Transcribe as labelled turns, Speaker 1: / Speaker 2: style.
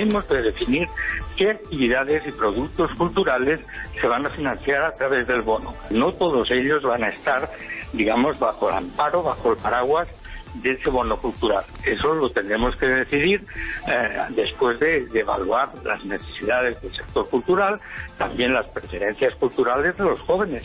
Speaker 1: hemos de definir qué actividades y productos culturales se van a financiar a través del bono. No todos ellos van a estar, digamos, bajo el amparo, bajo el paraguas de ese bono cultural. Eso lo tendremos que decidir eh, después de, de, evaluar las necesidades del sector cultural, también las preferencias culturales de los jóvenes.